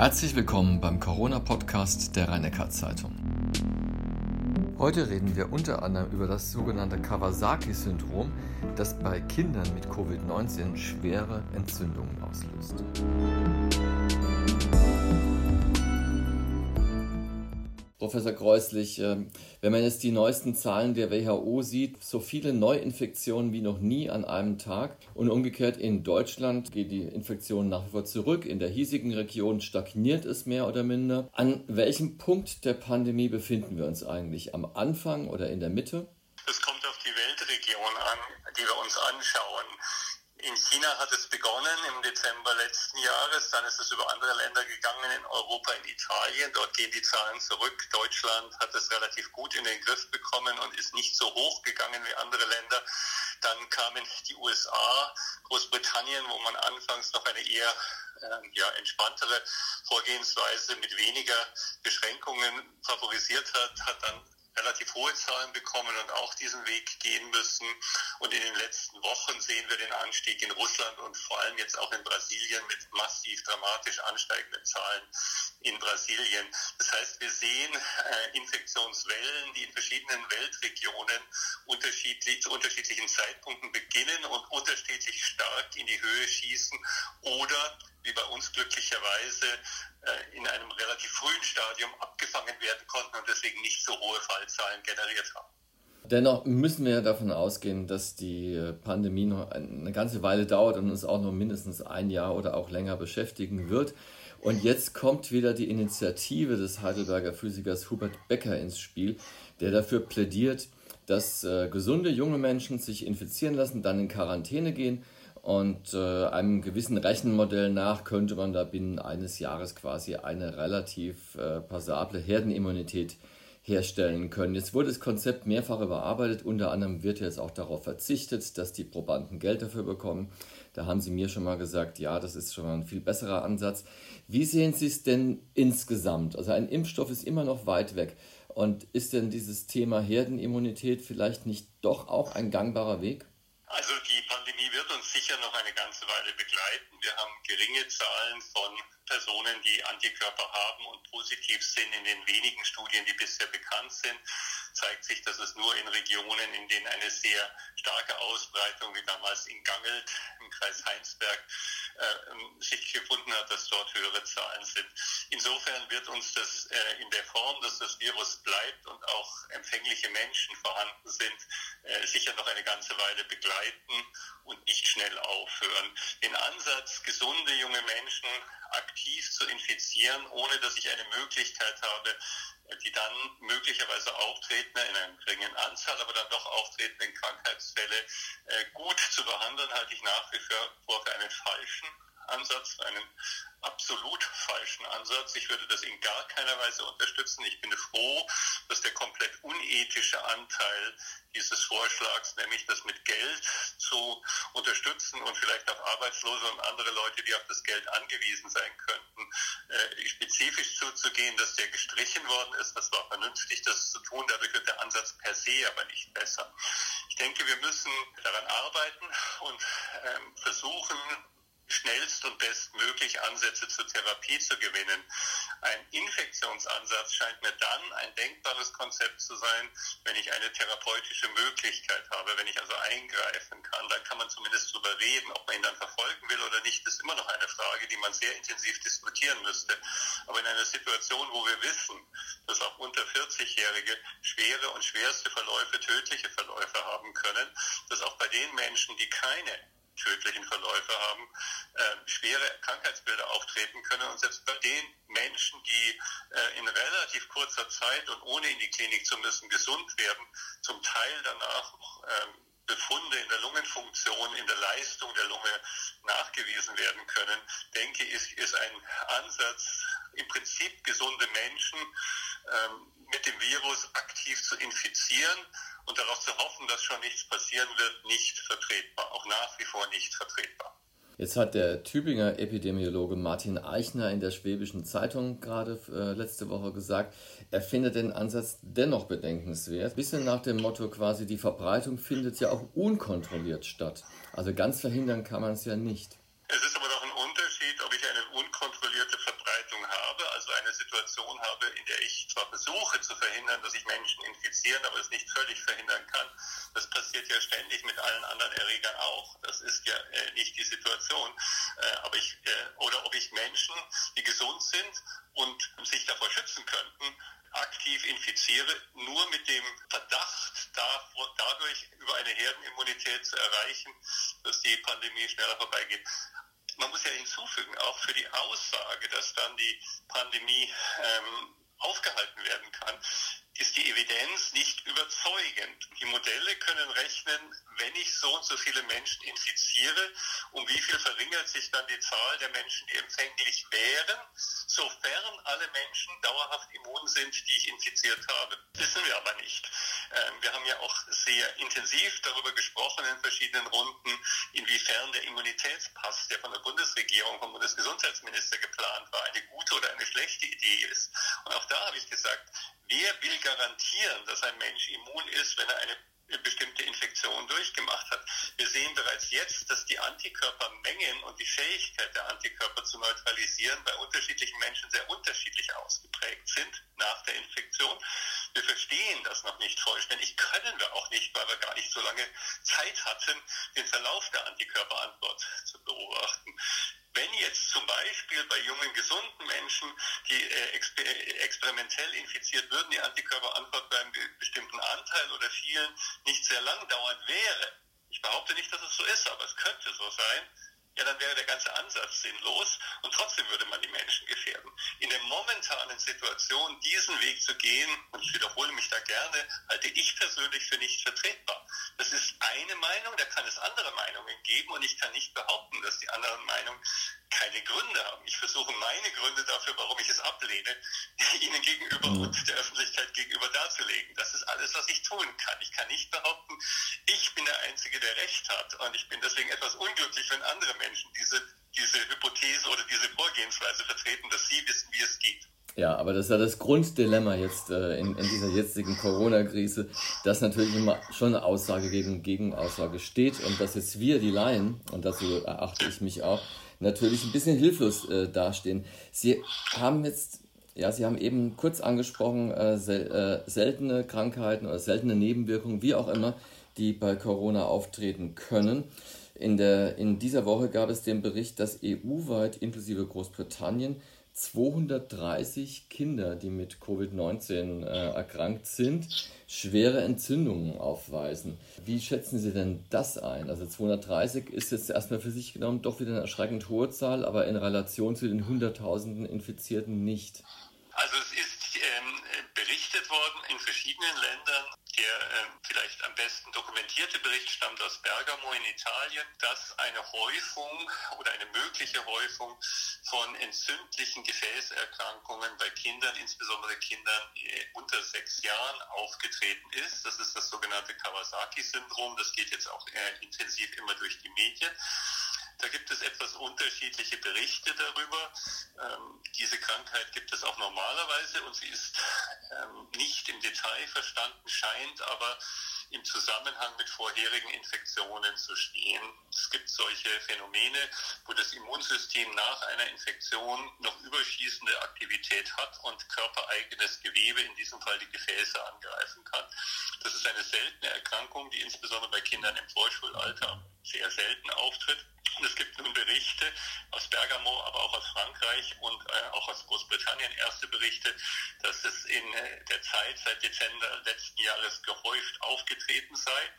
Herzlich willkommen beim Corona-Podcast der rhein zeitung Heute reden wir unter anderem über das sogenannte Kawasaki-Syndrom, das bei Kindern mit Covid-19 schwere Entzündungen auslöst. Professor Kreuslich, ähm, wenn man jetzt die neuesten Zahlen der WHO sieht, so viele Neuinfektionen wie noch nie an einem Tag und umgekehrt in Deutschland geht die Infektion nach wie vor zurück. In der hiesigen Region stagniert es mehr oder minder. An welchem Punkt der Pandemie befinden wir uns eigentlich? Am Anfang oder in der Mitte? Es kommt auf die Weltregion an, die wir uns anschauen. In China hat es begonnen im Dezember letzten Jahres, dann ist es über andere Länder gegangen, in Europa, in Italien. Dort gehen die Zahlen zurück. Deutschland hat es relativ gut in den Griff bekommen und ist nicht so hoch gegangen wie andere Länder. Dann kamen die USA, Großbritannien, wo man anfangs noch eine eher äh, ja, entspanntere Vorgehensweise mit weniger Beschränkungen favorisiert hat, hat dann relativ hohe Zahlen bekommen und auch diesen Weg gehen müssen. Und in den letzten Wochen sehen wir den Anstieg in Russland und vor allem jetzt auch in Brasilien mit massiv dramatisch ansteigenden Zahlen in Brasilien. Das heißt, wir sehen äh, Infektionswellen, die in verschiedenen Weltregionen unterschiedlich, zu unterschiedlichen Zeitpunkten beginnen und unterschiedlich stark in die Höhe schießen oder wie bei uns glücklicherweise äh, in einem relativ frühen Stadium abgefangen werden konnten und deswegen nicht so hohe Fallzahlen generiert haben. Dennoch müssen wir davon ausgehen, dass die äh, Pandemie noch eine ganze Weile dauert und uns auch noch mindestens ein Jahr oder auch länger beschäftigen wird. Und jetzt kommt wieder die Initiative des Heidelberger Physikers Hubert Becker ins Spiel, der dafür plädiert, dass äh, gesunde junge Menschen sich infizieren lassen, dann in Quarantäne gehen und äh, einem gewissen Rechenmodell nach könnte man da binnen eines Jahres quasi eine relativ äh, passable Herdenimmunität herstellen können. Jetzt wurde das Konzept mehrfach überarbeitet. Unter anderem wird jetzt auch darauf verzichtet, dass die Probanden Geld dafür bekommen. Da haben Sie mir schon mal gesagt, ja, das ist schon mal ein viel besserer Ansatz. Wie sehen Sie es denn insgesamt? Also ein Impfstoff ist immer noch weit weg. Und ist denn dieses Thema Herdenimmunität vielleicht nicht doch auch ein gangbarer Weg? Also die sicher noch eine ganze Weile begleiten. Wir haben geringe Zahlen von Personen, die Antikörper haben und positiv sind. In den wenigen Studien, die bisher bekannt sind, zeigt sich, dass es nur in Regionen, in denen eine sehr starke Ausbreitung, wie damals in Gangelt im Kreis Heinsberg, äh, sich gefunden hat, dass dort höhere Zahlen sind. Insofern wird uns das äh, in der Form, dass das Virus bleibt und auch empfängliche Menschen vorhanden sind, äh, sicher noch eine ganze Weile begleiten und nicht schnell aufhören. Den Ansatz, gesunde junge Menschen aktiv zu infizieren, ohne dass ich eine Möglichkeit habe, die dann möglicherweise auftreten in einer geringen Anzahl, aber dann doch auftretenden Krankheitsfälle äh, gut zu behandeln, halte ich nach wie vor für einen falschen Ansatz, einen absolut falschen Ansatz. Ich würde das in gar keiner Weise unterstützen. Ich bin froh, dass der komplett unethische Anteil dieses Vorschlags, nämlich das mit Geld zu unterstützen und vielleicht auch Arbeitslose und andere Leute, die auf das Geld angewiesen sein könnten, äh, spezifisch zuzugehen, dass der gestrichen worden ist. Das war vernünftig, das zu tun. Dadurch wird der Ansatz per se aber nicht besser. Ich denke, wir müssen daran arbeiten und ähm, versuchen, schnellst und bestmöglich Ansätze zur Therapie zu gewinnen. Ein Infektionsansatz scheint mir dann ein denkbares Konzept zu sein, wenn ich eine therapeutische Möglichkeit habe, wenn ich also eingreifen kann. Dann kann man zumindest darüber reden, ob man ihn dann verfolgen will oder nicht, ist immer noch eine Frage, die man sehr intensiv diskutieren müsste. Aber in einer Situation, wo wir wissen, dass auch unter 40-Jährige schwere und schwerste Verläufe, tödliche Verläufe haben können, dass auch bei den Menschen, die keine tödlichen Verläufe haben, äh, schwere Krankheitsbilder auftreten können. Und selbst bei den Menschen, die äh, in relativ kurzer Zeit und ohne in die Klinik zu müssen gesund werden, zum Teil danach äh, Befunde in der Lungenfunktion, in der Leistung der Lunge nachgewiesen werden können, denke ich, ist ein Ansatz, im Prinzip gesunde Menschen ähm, mit dem Virus aktiv zu infizieren und darauf zu hoffen, dass schon nichts passieren wird, nicht vertretbar, auch nach wie vor nicht vertretbar. Jetzt hat der Tübinger Epidemiologe Martin Eichner in der Schwäbischen Zeitung gerade äh, letzte Woche gesagt, er findet den Ansatz dennoch bedenkenswert. Bisschen nach dem Motto quasi, die Verbreitung findet ja auch unkontrolliert statt. Also ganz verhindern kann man es ja nicht. Es ist aber doch ein Unterschied, ob ich einen unkontrollierte Verbreitung habe, also eine Situation habe, in der ich zwar versuche zu verhindern, dass sich Menschen infizieren, aber es nicht völlig verhindern kann. Das passiert ja ständig mit allen anderen Erregern auch. Das ist ja äh, nicht die Situation. Äh, aber ich, äh, oder ob ich Menschen, die gesund sind und sich davor schützen könnten, aktiv infiziere, nur mit dem Verdacht, dadurch über eine Herdenimmunität zu erreichen, dass die Pandemie schneller vorbeigeht. Man muss ja hinzufügen, auch für die Aussage, dass dann die Pandemie ähm, aufgehalten werden kann, ist die Evidenz nicht überzeugend. Die Modelle können rechnen, wenn ich so und so viele Menschen infiziere, um wie viel verringert sich dann die Zahl der Menschen, die empfänglich wären, sofern alle Menschen dauerhaft immun sind, die ich infiziert habe. Wissen wir aber nicht. Ähm, wir haben ja auch sehr intensiv darüber gesprochen in verschiedenen Runden, inwiefern der Immunitätspass, der von der Bundesregierung, vom Bundesgesundheitsminister geplant war, eine gute oder eine schlechte Idee ist. Und auch da habe ich gesagt, wer will garantieren, dass ein Mensch immun ist, wenn er eine bestimmte Infektion durchgemacht hat. Wir sehen bereits jetzt, dass die Antikörpermengen und die Fähigkeit der Antikörper zu neutralisieren bei unterschiedlichen Menschen sehr unterschiedlich ausgeprägt sind nach der Infektion. Wir verstehen das noch nicht vollständig, können wir auch nicht, weil wir gar nicht so lange Zeit hatten, den Verlauf der Antikörperantwort zu beobachten. Wenn jetzt zum Beispiel bei jungen, gesunden Menschen, die äh, exper experimentell infiziert würden, die Antikörperantwort bei einem bestimmten Anteil oder vielen nicht sehr lang dauernd wäre, ich behaupte nicht, dass es so ist, aber es könnte so sein, ja, dann wäre der ganze Ansatz sinnlos und trotzdem würde man die Menschen gefährden. In der momentanen Situation diesen Weg zu gehen, und ich wiederhole mich da gerne, halte ich persönlich für nicht vertretbar. Das ist eine Meinung, da kann es andere Meinungen geben und ich kann nicht behaupten, dass die anderen Meinungen keine Gründe haben. Ich versuche meine Gründe dafür, warum ich es ablehne, Ihnen gegenüber mhm. und der Öffentlichkeit gegenüber darzulegen. Das ist alles, was ich tun kann. Ich kann nicht behaupten, ich bin der Einzige, der Recht hat und ich bin deswegen etwas unglücklich, wenn andere Menschen diese, diese Hypothese oder diese Vorgehensweise vertreten, dass sie wissen, wie es geht. Ja, aber das ist ja das Grunddilemma jetzt äh, in, in, dieser jetzigen Corona-Krise, dass natürlich immer schon eine Aussage gegen Gegenaussage steht und dass jetzt wir, die Laien, und dazu erachte ich mich auch, natürlich ein bisschen hilflos äh, dastehen. Sie haben jetzt, ja, Sie haben eben kurz angesprochen, äh, sel äh, seltene Krankheiten oder seltene Nebenwirkungen, wie auch immer, die bei Corona auftreten können. In, der, in dieser Woche gab es den Bericht, dass EU-weit inklusive Großbritannien 230 Kinder, die mit Covid-19 äh, erkrankt sind, schwere Entzündungen aufweisen. Wie schätzen Sie denn das ein? Also 230 ist jetzt erstmal für sich genommen doch wieder eine erschreckend hohe Zahl, aber in Relation zu den Hunderttausenden Infizierten nicht. Also es ist ähm, berichtet worden in verschiedenen Ländern der äh, vielleicht am besten dokumentierte Bericht stammt aus Bergamo in Italien, dass eine Häufung oder eine mögliche Häufung von entzündlichen Gefäßerkrankungen bei Kindern, insbesondere Kindern äh, unter sechs Jahren, aufgetreten ist. Das ist das sogenannte Kawasaki-Syndrom. Das geht jetzt auch äh, intensiv immer durch die Medien. Da gibt es etwas unterschiedliche Berichte darüber. Ähm, diese Krankheit gibt es auch normalerweise und sie ist ähm, nicht im Detail verstanden, scheint aber im Zusammenhang mit vorherigen Infektionen zu stehen. Es gibt solche Phänomene, wo das Immunsystem nach einer Infektion noch überschießende Aktivität hat und körpereigenes Gewebe, in diesem Fall die Gefäße, angreifen kann. Das ist eine seltene Erkrankung, die insbesondere bei Kindern im Vorschulalter sehr selten auftritt. Und es gibt nun Berichte aus Bergamo, aber auch aus Frankreich und äh, auch aus Großbritannien erste Berichte, dass es in äh, der Zeit seit Dezember letzten Jahres gehäuft aufgetreten sei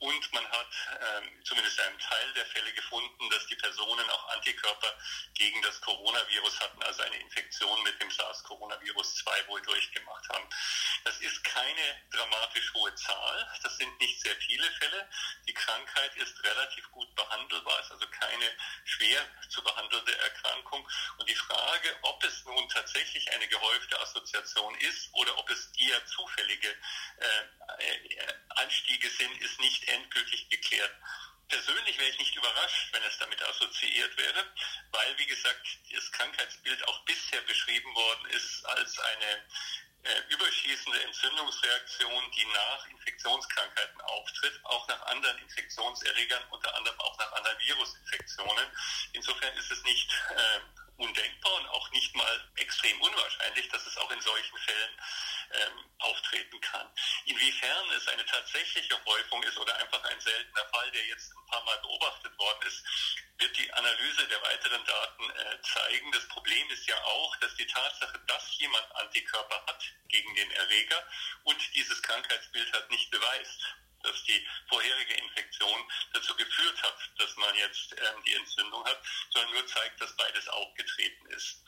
und man hat ähm, zumindest in einem Teil der Fälle gefunden, dass die Personen auch Antikörper gegen das Coronavirus hatten, also eine Infektion mit dem SARS-Coronavirus 2 wohl durchgemacht haben. Das ist keine dramatisch hohe Zahl. Das sind nicht sehr viele Fälle. Die Krankheit ist relativ gut behandelbar, ist also keine schwer zu behandelnde Erkrankung. Und die Frage, ob es nun tatsächlich eine gehäufte Assoziation ist oder ob es eher zufällige äh, äh Anstiege sind, ist nicht wäre ich nicht überrascht, wenn es damit assoziiert wäre, weil, wie gesagt, das Krankheitsbild auch bisher beschrieben worden ist als eine äh, überschießende Entzündungsreaktion, die nach Infektionskrankheiten auftritt, auch nach anderen Infektionserregern, unter anderem auch nach anderen Virusinfektionen. Insofern ist es nicht äh, undenkbar und auch nicht mal extrem unwahrscheinlich, dass es auch in solchen Fällen ähm, auftreten kann. Inwiefern es eine tatsächliche Häufung ist oder einfach ein seltener Fall, der jetzt ein paar Mal beobachtet worden ist, wird die Analyse der weiteren Daten äh, zeigen. Das Problem ist ja auch, dass die Tatsache, dass jemand Antikörper hat gegen den Erreger und dieses Krankheitsbild hat, nicht beweist dass die vorherige Infektion dazu geführt hat, dass jetzt ähm, die Entzündung hat, sondern nur zeigt, dass beides aufgetreten ist.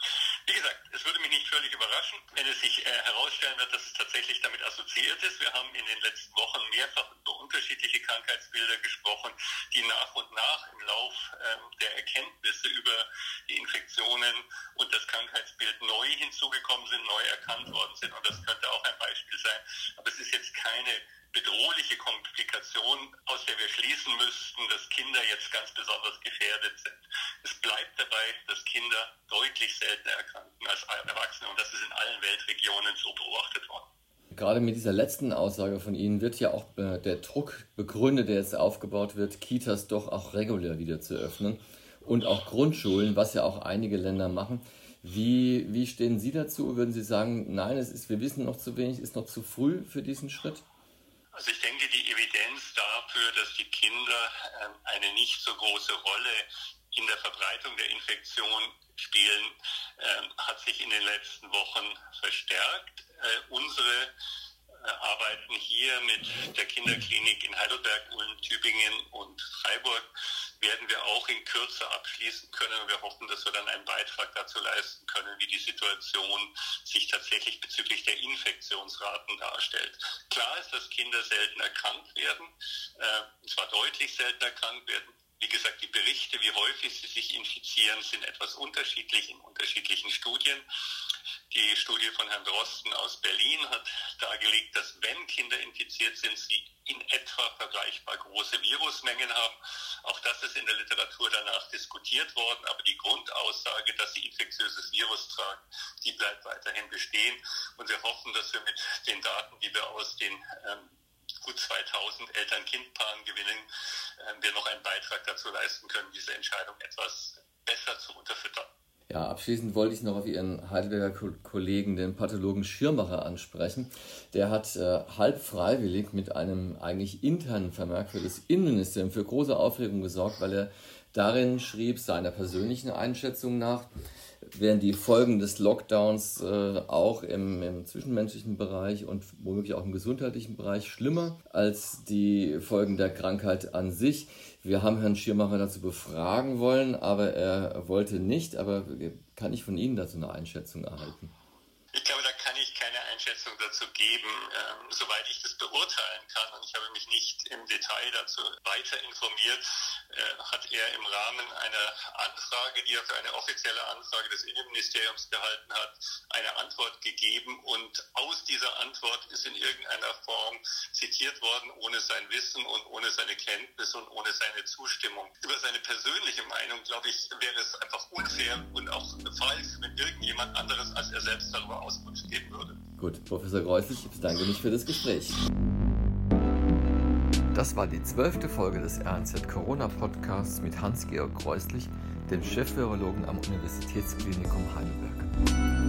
Wie gesagt, es würde mich nicht völlig überraschen, wenn es sich äh, herausstellen wird, dass es tatsächlich damit assoziiert ist. Wir haben in den letzten Wochen mehrfach über unterschiedliche Krankheitsbilder gesprochen, die nach und nach im Lauf ähm, der Erkenntnisse über die Infektionen und das Krankheitsbild neu hinzugekommen sind, neu erkannt worden sind. Und das könnte auch ein Beispiel sein. Aber es ist jetzt keine bedrohliche Komplikation, aus der wir schließen müssten, dass Kinder jetzt ganz besonders gefährdet sind. Es bleibt dabei, dass Kinder deutlich seltener erkranken als Erwachsene und das ist in allen Weltregionen so beobachtet worden. Gerade mit dieser letzten Aussage von Ihnen wird ja auch äh, der Druck begründet, der jetzt aufgebaut wird, Kitas doch auch regulär wieder zu öffnen und auch Grundschulen, was ja auch einige Länder machen. Wie, wie stehen Sie dazu? Würden Sie sagen, nein, es ist, wir wissen noch zu wenig, ist noch zu früh für diesen Schritt? Also ich denke, die Evidenz dafür, dass die Kinder ähm, eine nicht so große Rolle in der Verbreitung der Infektion spielen, ähm, hat sich in den letzten Wochen verstärkt. Äh, unsere äh, arbeiten hier mit der Kinderklinik in Heidelberg, Ulm, Tübingen und Freiburg, werden wir auch in Kürze abschließen können. Wir hoffen, dass wir dann einen Beitrag dazu leisten können, wie die Situation sich tatsächlich bezüglich der Infektionsraten darstellt. Klar ist, dass Kinder seltener krank werden, äh, und zwar deutlich seltener krank werden. Wie gesagt, die Berichte, wie häufig sie sich infizieren, sind etwas unterschiedlich in unterschiedlichen Studien. Die Studie von Herrn Drosten aus Berlin hat dargelegt, dass wenn Kinder infiziert sind, sie in etwa vergleichbar große Virusmengen haben. Auch das ist in der Literatur danach diskutiert worden, aber die Grundaussage, dass sie infektiöses Virus tragen, die bleibt weiterhin bestehen. Und wir hoffen, dass wir mit den Daten, die wir aus den ähm, gut 2000 Eltern-Kind-Paaren gewinnen, äh, wir noch einen Beitrag dazu leisten können, diese Entscheidung etwas besser zu unterfüttern. Ja, abschließend wollte ich noch auf Ihren Heidelberger Kollegen, den Pathologen Schirmacher, ansprechen. Der hat äh, halb freiwillig mit einem eigentlich internen Vermerk für das Innenministerium für große Aufregung gesorgt, weil er darin schrieb, seiner persönlichen Einschätzung nach, wären die Folgen des Lockdowns äh, auch im, im, zwischenmenschlichen Bereich und womöglich auch im gesundheitlichen Bereich schlimmer als die Folgen der Krankheit an sich. Wir haben Herrn Schirmacher dazu befragen wollen, aber er wollte nicht. Aber kann ich von Ihnen dazu eine Einschätzung erhalten? Ich glaube, da kann ich keine Einschätzung dazu geben, ähm, soweit ich das beurteilen kann. Und ich habe mich nicht im Detail dazu weiter informiert hat er im Rahmen einer Anfrage, die er für eine offizielle Anfrage des Innenministeriums gehalten hat, eine Antwort gegeben und aus dieser Antwort ist in irgendeiner Form zitiert worden, ohne sein Wissen und ohne seine Kenntnis und ohne seine Zustimmung. Über seine persönliche Meinung, glaube ich, wäre es einfach unfair und auch falsch, wenn irgendjemand anderes als er selbst darüber Auskunft geben würde. Gut, Professor Greuslich, ich bedanke mich für das Gespräch. Das war die zwölfte Folge des RNZ Corona Podcasts mit Hans-Georg Kreuslich, dem Chefvirologen am Universitätsklinikum Heidelberg.